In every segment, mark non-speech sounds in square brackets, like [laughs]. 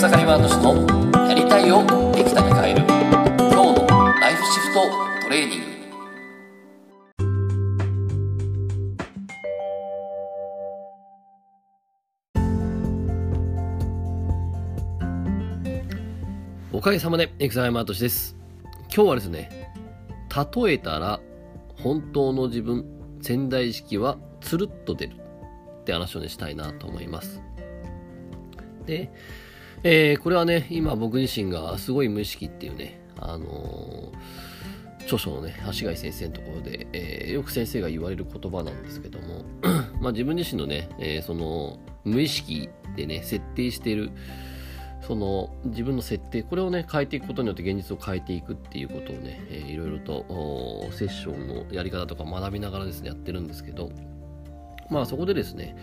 草刈ワード氏のやりたいをできたに変える今日のライフシフトトレーニングおかげさまで、エクサイマートシです。今日はですね、例えたら、本当の自分、潜在意識はつるっと出るって話をね、したいなと思います。で、えーこれはね、今僕自身がすごい無意識っていうね、あのー著書のね、足貝先生のところで、えーよく先生が言われる言葉なんですけども、[clears throat] まあ自分自身のね、えその無意識でね、設定している、その自分の設定これをね変えていくことによって現実を変えていくっていうことをね、えいろいろとセッションのやり方とか学びながらですねやってるんですけどまあそこでですね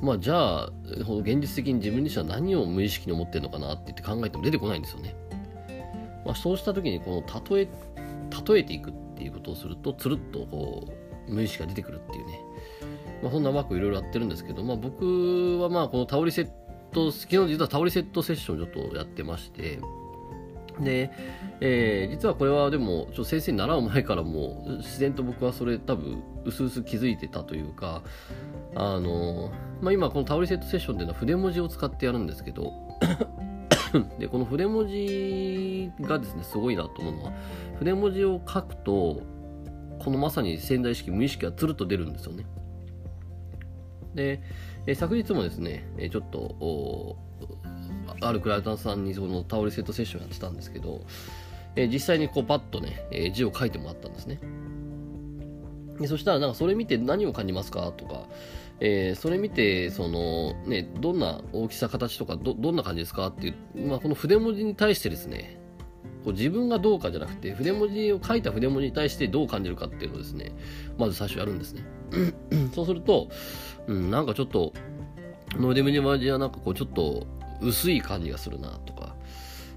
まあじゃあ現実的に自分自身は何を無意識に思ってるのかなって言って考えても出てこないんですよね、まあ、そうした時にこの例え例えていくっていうことをするとつるっとこう無意識が出てくるっていうね。まあ、そんなワークいろいろやってるんですけど、まあ、僕はまあこのタオリセット昨日実はタオリセットセッションちょっとやってまして。で、えー実はこれはでもちょ先生に習う前からも自然と僕はそれ多分薄々気づいてたというかあの、まあ、今このタオリセットセッションっていうのは筆文字を使ってやるんですけど [coughs] でこの筆文字がですねすごいなと思うのは筆文字を書くとこのまさに潜在意識無意識がつるっと出るんですよね。で、え昨日もですね、えちょっとあるクライアントさんにそのタオルセットセッションやってたんですけど、え実際にこうパッとね、え字を書いてもらったんですね。でそしたらなんかそれ見て何を感じますかとか、えーそれ見てその、ね、どんな大きさ形とかどどんな感じですかっていう、まあ、この筆文字に対してですねこう自分がどうかじゃなくて筆文字を書いた筆文字に対してどう感じるかっていうのをですねまず最初やるんですね。[clears throat] そうすると、うん、なんかちょっとノイデムニマジはなんかこうちょっと薄い感じがするなとか、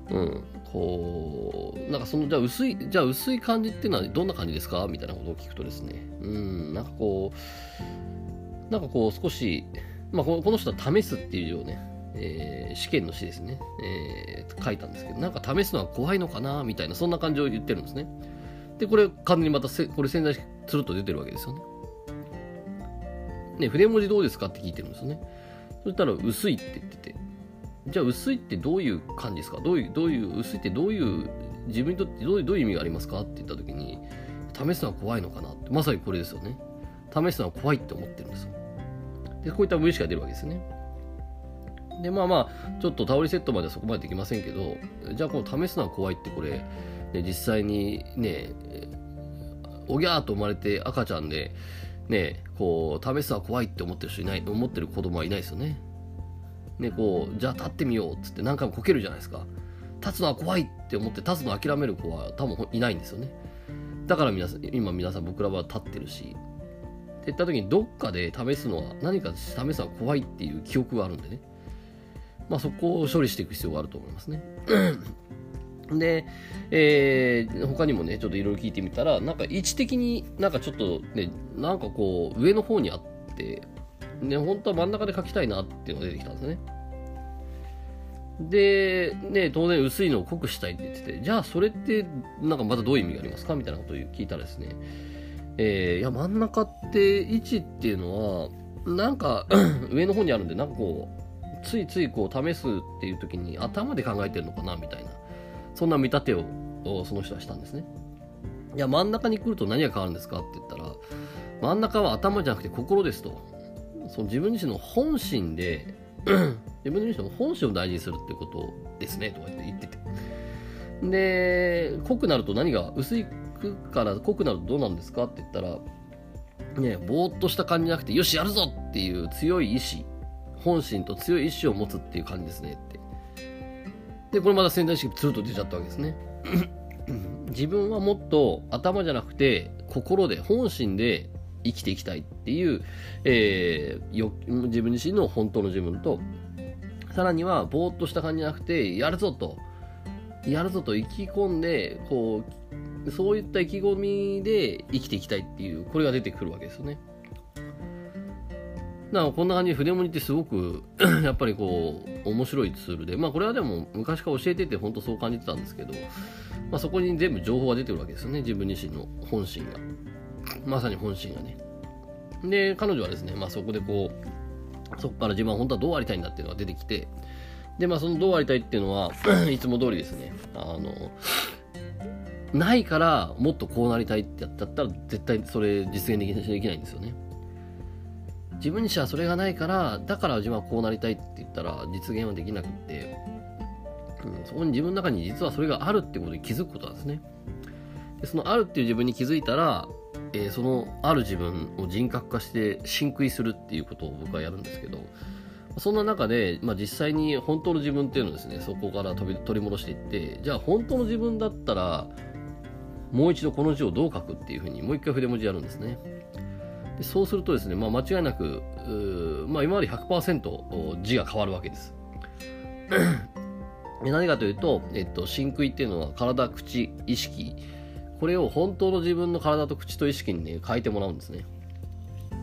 うん、こうなんかそのじゃあ薄いじゃあ薄い感じっていうのはどんな感じですかみたいなことを聞くとですね、うん、なんかこうなんかこう少し、まあ、この人は試すっていう字をね、えー試験の詩ですね、えー書いたんですけどなんか試すのは怖いのかなみたいなそんな感じを言ってるんですねでこれ完全にまたせこれ潜在意識つるっと出てるわけですよねね、筆文字どうですかって聞いてるんですよね。そしたら薄いって言ってて、じゃあ薄いってどういう感じですか？どういう、どういう、薄いってどういう、自分にとってどういうどういう意味がありますかって言った時に、試すのは怖いのかなって、まさにこれですよね。試すのは怖いって思ってるんですよ。で、こういった無意識が出るわけですね。で、まあまあ、ちょっとタオリセットまではそこまでできませんけど、じゃあこの試すのは怖いってこれ、ね、実際にね、おぎゃーと生まれて赤ちゃんで、ねこう試すのは怖いって思ってる人いない思ってる子供はいないですよね。ねこうじゃあ立ってみようっつって何回もこけるじゃないですか。立つのは怖いって思って立つの諦める子は多分いないんですよね。だから皆さん今皆さん僕らは立ってるし。って言った時にどっかで試すのは何か試すのは怖いっていう記憶があるんでね。まあそこを処理していく必要があると思いますね。[clears throat] で、えー他にもね、ちょっといろいろ聞いてみたら、なんか位置的になんかちょっとね、なんかこう、上の方にあって、ね、本当は真ん中で書きたいなっていうのが出てきたんですね。で、ね、当然薄いのを濃くしたいって言ってて、じゃあそれって、なんかまたどういう意味がありますか？みたいなことを聞いたらですね、えーいや、真ん中って位置っていうのは、なんか [clears throat] 上の方にあるんで、なんかこう、ついついこう試すっていう時に頭で考えてるのかなみたいな。そんな見立てをおその人はしたんですね。いや、真ん中に来ると何が変わるんですかって言ったら、真ん中は頭じゃなくて心ですと。その自分自身の本心で、[clears throat] 自分自身の本心を大事にするってことですね、とか言って言ってて。で、濃くなると何が、薄いから濃くなるとどうなんですかって言ったら、ね、ぼーっとした感じじゃなくて、よし、やるぞっていう強い意志、本心と強い意志を持つっていう感じですねって。で、これまた潜在意識つるっと出ちゃったわけですね。自分はもっと頭じゃなくて心で本心で生きていきたいっていう、えーよ自分自身の本当の自分とさらにはぼーっとした感じじゃなくてやるぞとやるぞと意気込んでこうそういった意気込みで生きていきたいっていうこれが出てくるわけですよね。だからこんな感じで筆文字ってすごく [clears throat] やっぱりこう面白いツールでまあこれはでも昔から教えてて本当そう感じてたんですけど、まあ、そこに全部情報が出てるわけですよね。自分自身の本心が。まさに本心がね。で彼女はですね、まあ、そこでこうそこから自分は本当はどうありたいんだっていうのが出てきてでまあそのどうありたいっていうのは [clears throat] いつも通りですね。あのないからもっとこうなりたいってやったら絶対それ実現できないんですよね。自分にしはそれがないからだから自分はこうなりたいって言ったら実現はできなくって、うん、そこに自分の中に実はそれがあるってことに気づくことなんですね。でそのあるっていう自分に気づいたら、えー、そのある自分を人格化して真空するっていうことを僕はやるんですけどそんな中で、まあ、実際に本当の自分っていうのをですねそこから飛び取り戻していってじゃあ本当の自分だったらもう一度この字をどう書くっていうふうにもう一回筆文字やるんですねでそうするとですね、まあ、間違いなく、まあ、今まで100%字が変わるわけです。何かというと、えっと、真空っていうのは体、口、意識、これを本当の自分の体と口と意識にね、変えてもらうんですね。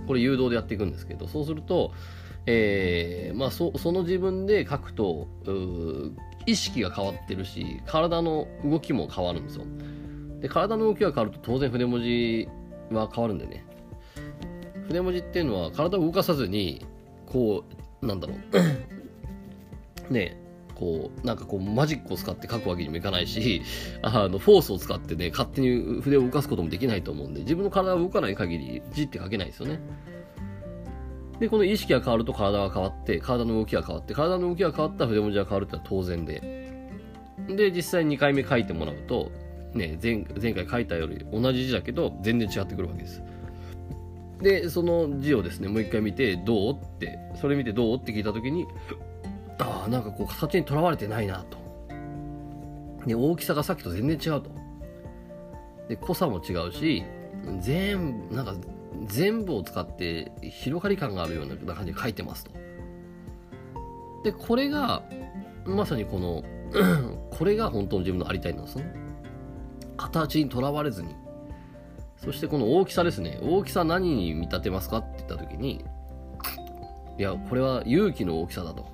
これ誘導でやっていくんですけど、そうすると、えー、まあそ、その自分で書くと、意識が変わってるし、体の動きも変わるんですよ。で、体の動きが変わると当然筆文字は変わるんでね。筆文字っていうのは体を動かさずにこうなんだろう。[coughs] ねこうなんかこうマジックを使って書くわけにもいかないし [laughs] あのフォースを使ってね勝手に筆を動かすこともできないと思うんで自分の体が動かない限り字って書けないですよね。でこの意識が変わると体が変わって体の動きが変わって体の動きが変わったら筆文字が変わるってのは当然で。で実際2回目書いてもらうとね前前回書いたより同じ字だけど全然違ってくるわけですで、その字をですね、もう一回見て、どうって、それ見てどうって聞いたときに、ああ、なんかこう形にとらわれてないなと。で、大きさがさっきと全然違うと。で、濃さも違うし、全部、なんか全部を使って広がり感があるような感じで書いてますと。で、これが、まさにこの [clears throat] これが本当の自分のありたいなんですね。形にとらわれずに、そしてこの大きさですね。大きさ何に見立てますかって言った時に、いや、これは勇気の大きさだと。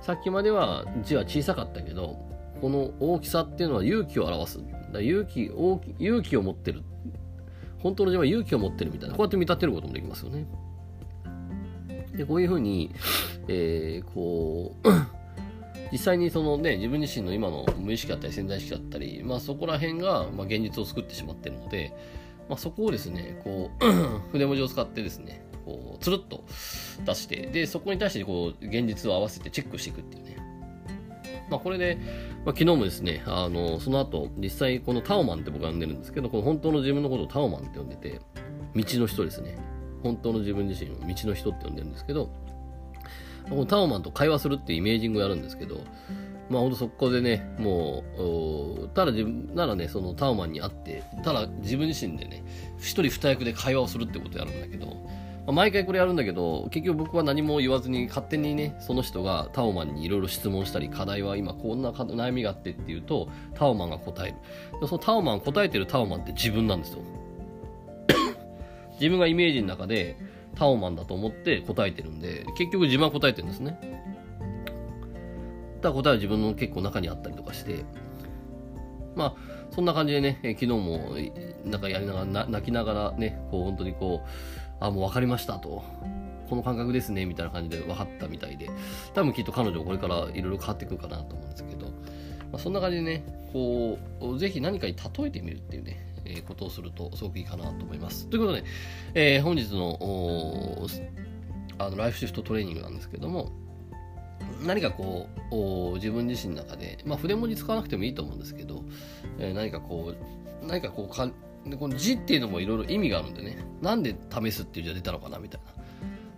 さっきまでは字は小さかったけど、この大きさっていうのは勇気を表す。だ勇気大き、勇気を持ってる。本当の字は勇気を持ってるみたいな。こうやって見立てることもできますよね。で、こういうふうに、えー、こう実際にそのね、自分自身の今の無意識だったり潜在意識だったり、まあそこら辺が、まあ、現実を作ってしまってるので、まあそこをですね、こう、[clears throat] 筆文字を使ってですね、こう、つるっと出して、で、そこに対してこう、現実を合わせてチェックしていくっていうね。まあこれで、まあ、昨日もですね、あの、その後、実際このタオマンって僕は呼んでるんですけど、この本当の自分のことをタオマンって呼んでて、道の人ですね。本当の自分自身を道の人って呼んでるんですけど、タオマンと会話するってイメージングをやるんですけど、まあほんとそこでね、もう、ただ自分ならね、そのタオマンに会って、ただ自分自身でね、一人二役で会話をするってことをやるんだけど、まあ、毎回これやるんだけど、結局僕は何も言わずに勝手にね、その人がタオマンにいろいろ質問したり、課題は今こんな悩みがあってっていうと、タオマンが答える。そのタオマン、答えてるタオマンって自分なんですよ。[laughs] 自分がイメージの中で、タオマンだと思って答えてるんで、結局自分は答えてるんですね。だ答えは自分の結構中にあったりとかして、まあ、そんな感じでね、昨日も、なんかやりながら、泣きながらね、こう本当にこう、あ、もう分かりましたと。この感覚ですね、みたいな感じで分かったみたいで、多分きっと彼女これからいろいろ変わってくるかなと思うんですけど、まあ、そんな感じでね、こう、ぜひ何かに例えてみるっていうね、えことをするとすごくいいかなと思います。ということで、えー、本日のあのライフシフトトレーニングなんですけども、何かこう、自分自身の中で、まあ、筆文字使わなくてもいいと思うんですけど、えー、何かこう、何かこうか、でこの字っていうのもいろいろ意味があるんでね、なんで試すっていう字が出たのかなみたい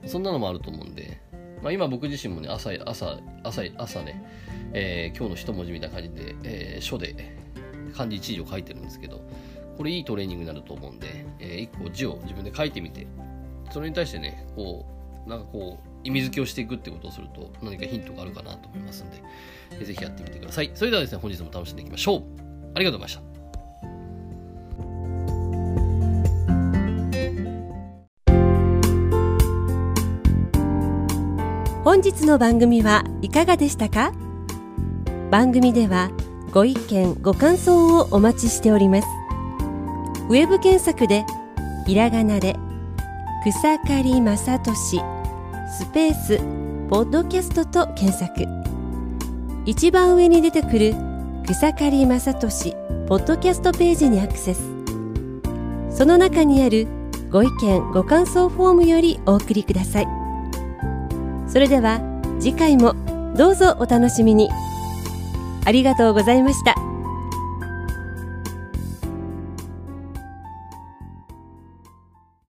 な、そんなのもあると思うんで、まあ、今僕自身もね、朝、朝、朝、朝ね、えー、今日の一文字みたいな感じで、えー、書で漢字一字を書いてるんですけど、これいいトレーニングになると思うんで、えー、1個字を自分で書いてみて、それに対してね、こう、なんかこう、意味付けをしていくってことをすると、何かヒントがあるかなと思いますんで、えー、ぜひやってみてください。それではですね、本日も楽しんでいきましょう。ありがとうございました。本日の番組はいかがでしたか？番組ではご意見ご感想をお待ちしておりますウェブ検索でひらがなで草刈正俊スペースポッドキャストと検索。一番上に出てくる草刈正俊ポッドキャストページにアクセス。その中にあるご意見ご感想フォームよりお送りください。それでは次回もどうぞお楽しみに。ありがとうございました。